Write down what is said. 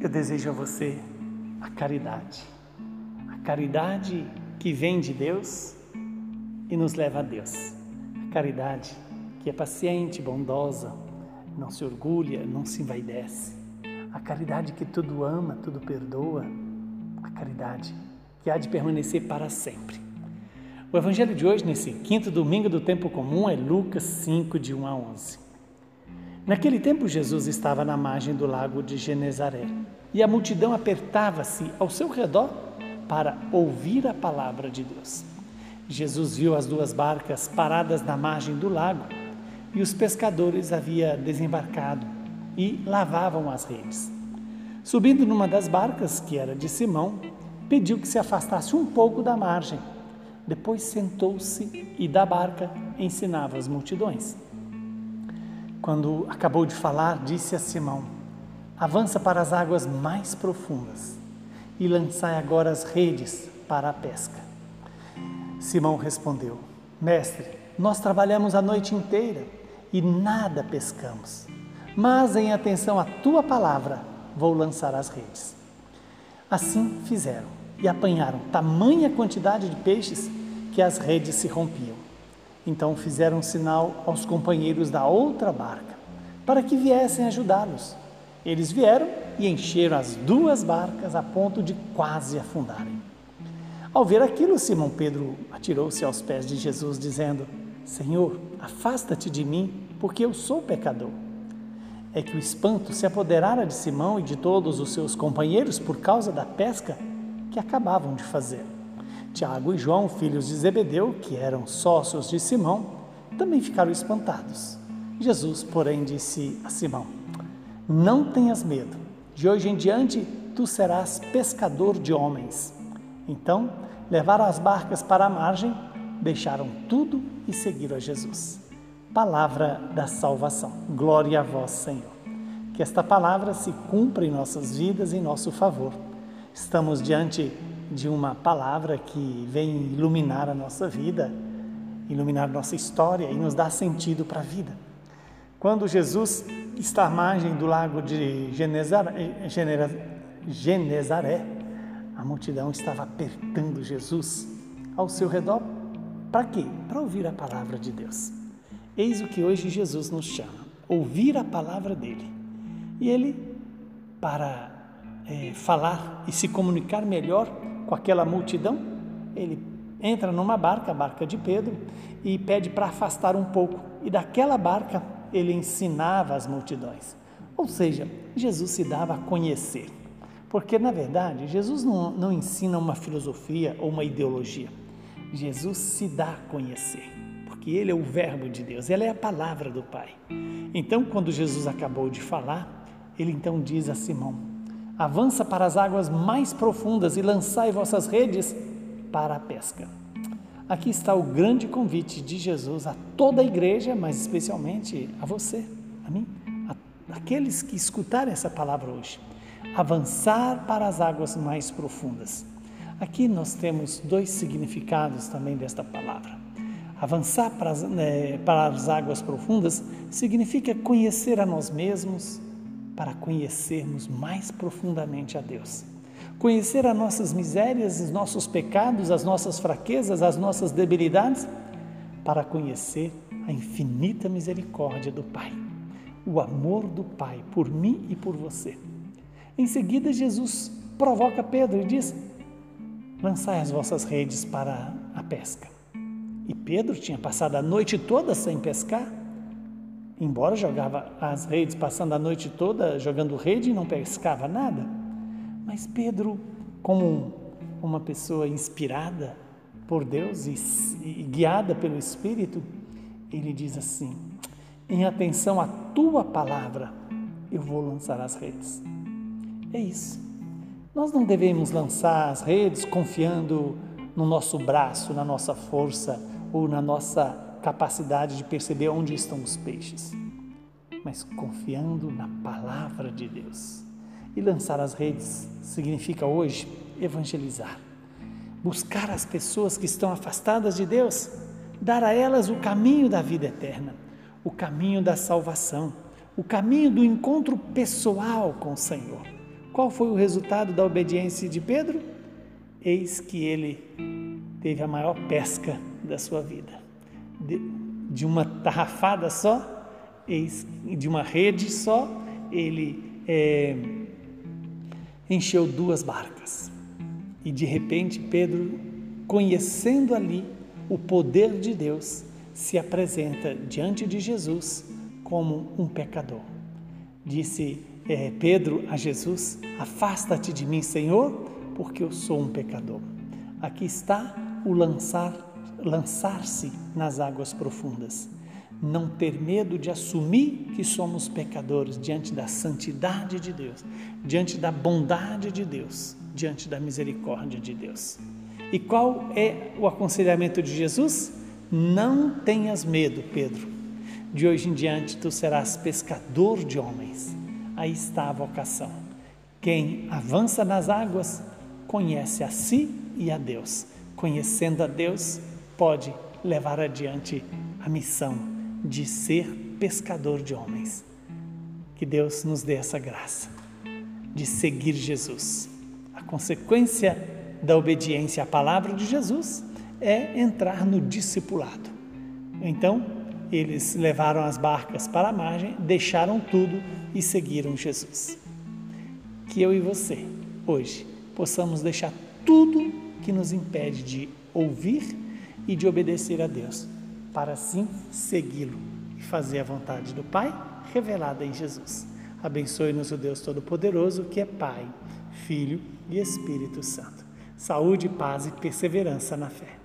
Eu desejo a você a caridade. A caridade que vem de Deus e nos leva a Deus. A caridade que é paciente, bondosa, não se orgulha, não se envaidece. A caridade que tudo ama, tudo perdoa. A caridade que há de permanecer para sempre. O evangelho de hoje, nesse quinto domingo do tempo comum, é Lucas 5, de 1 a 11. Naquele tempo, Jesus estava na margem do lago de Genezaré e a multidão apertava-se ao seu redor para ouvir a palavra de Deus. Jesus viu as duas barcas paradas na margem do lago e os pescadores haviam desembarcado e lavavam as redes. Subindo numa das barcas, que era de Simão, pediu que se afastasse um pouco da margem. Depois sentou-se e da barca ensinava as multidões. Quando acabou de falar, disse a Simão: Avança para as águas mais profundas e lançai agora as redes para a pesca. Simão respondeu: Mestre, nós trabalhamos a noite inteira e nada pescamos, mas em atenção à tua palavra vou lançar as redes. Assim fizeram e apanharam tamanha quantidade de peixes que as redes se rompiam. Então fizeram sinal aos companheiros da outra barca, para que viessem ajudá-los. Eles vieram e encheram as duas barcas a ponto de quase afundarem. Ao ver aquilo, Simão Pedro atirou-se aos pés de Jesus, dizendo: Senhor, afasta-te de mim, porque eu sou pecador. É que o espanto se apoderara de Simão e de todos os seus companheiros por causa da pesca que acabavam de fazer. Tiago e João, filhos de Zebedeu, que eram sócios de Simão, também ficaram espantados. Jesus, porém, disse a Simão: Não tenhas medo, de hoje em diante tu serás pescador de homens. Então, levaram as barcas para a margem, deixaram tudo e seguiram a Jesus. Palavra da salvação. Glória a vós, Senhor. Que esta palavra se cumpra em nossas vidas em nosso favor. Estamos diante de uma palavra que vem iluminar a nossa vida, iluminar nossa história e nos dar sentido para a vida. Quando Jesus está à margem do lago de Genezaré a multidão estava apertando Jesus ao seu redor. Para quê? Para ouvir a palavra de Deus. Eis o que hoje Jesus nos chama: ouvir a palavra dele. E ele, para é, falar e se comunicar melhor com aquela multidão, ele entra numa barca, a barca de Pedro, e pede para afastar um pouco. E daquela barca ele ensinava as multidões. Ou seja, Jesus se dava a conhecer. Porque, na verdade, Jesus não, não ensina uma filosofia ou uma ideologia. Jesus se dá a conhecer, porque Ele é o Verbo de Deus, Ele é a palavra do Pai. Então, quando Jesus acabou de falar, Ele então diz a Simão: Avança para as águas mais profundas e lançai vossas redes para a pesca. Aqui está o grande convite de Jesus a toda a igreja, mas especialmente a você, a mim, a aqueles que escutarem essa palavra hoje. Avançar para as águas mais profundas. Aqui nós temos dois significados também desta palavra. Avançar para as, né, para as águas profundas significa conhecer a nós mesmos, para conhecermos mais profundamente a Deus. Conhecer as nossas misérias, os nossos pecados, as nossas fraquezas, as nossas debilidades, para conhecer a infinita misericórdia do Pai, o amor do Pai por mim e por você. Em seguida, Jesus provoca Pedro e diz: Lançai as vossas redes para a pesca. E Pedro tinha passado a noite toda sem pescar embora jogava as redes, passando a noite toda jogando rede e não pescava nada. Mas Pedro, como uma pessoa inspirada por Deus e, e guiada pelo Espírito, ele diz assim: em atenção à tua palavra, eu vou lançar as redes. É isso. Nós não devemos lançar as redes confiando no nosso braço, na nossa força ou na nossa capacidade de perceber onde estão os peixes, mas confiando na palavra de Deus. E lançar as redes significa hoje evangelizar, buscar as pessoas que estão afastadas de Deus, dar a elas o caminho da vida eterna, o caminho da salvação, o caminho do encontro pessoal com o Senhor, qual foi o resultado da obediência de Pedro? Eis que ele teve a maior pesca da sua vida. De, de uma tarrafada só, de uma rede só, ele é, encheu duas barcas. E de repente Pedro, conhecendo ali o poder de Deus, se apresenta diante de Jesus como um pecador. Disse é, Pedro a Jesus: Afasta-te de mim, Senhor, porque eu sou um pecador. Aqui está o lançar, lançar-se nas águas profundas. Não ter medo de assumir que somos pecadores diante da santidade de Deus, diante da bondade de Deus, diante da misericórdia de Deus. E qual é o aconselhamento de Jesus? Não tenhas medo, Pedro. De hoje em diante tu serás pescador de homens. Aí está a vocação. Quem avança nas águas conhece a si e a Deus. Conhecendo a Deus, pode levar adiante a missão de ser pescador de homens. Que Deus nos dê essa graça de seguir Jesus. A consequência da obediência à palavra de Jesus é entrar no discipulado. Então, eles levaram as barcas para a margem, deixaram tudo e seguiram Jesus. Que eu e você, hoje, possamos deixar tudo que nos impede de ouvir e de obedecer a Deus, para assim segui-lo e fazer a vontade do Pai revelada em Jesus. Abençoe-nos o Deus Todo-Poderoso, que é Pai, Filho e Espírito Santo. Saúde, paz e perseverança na fé.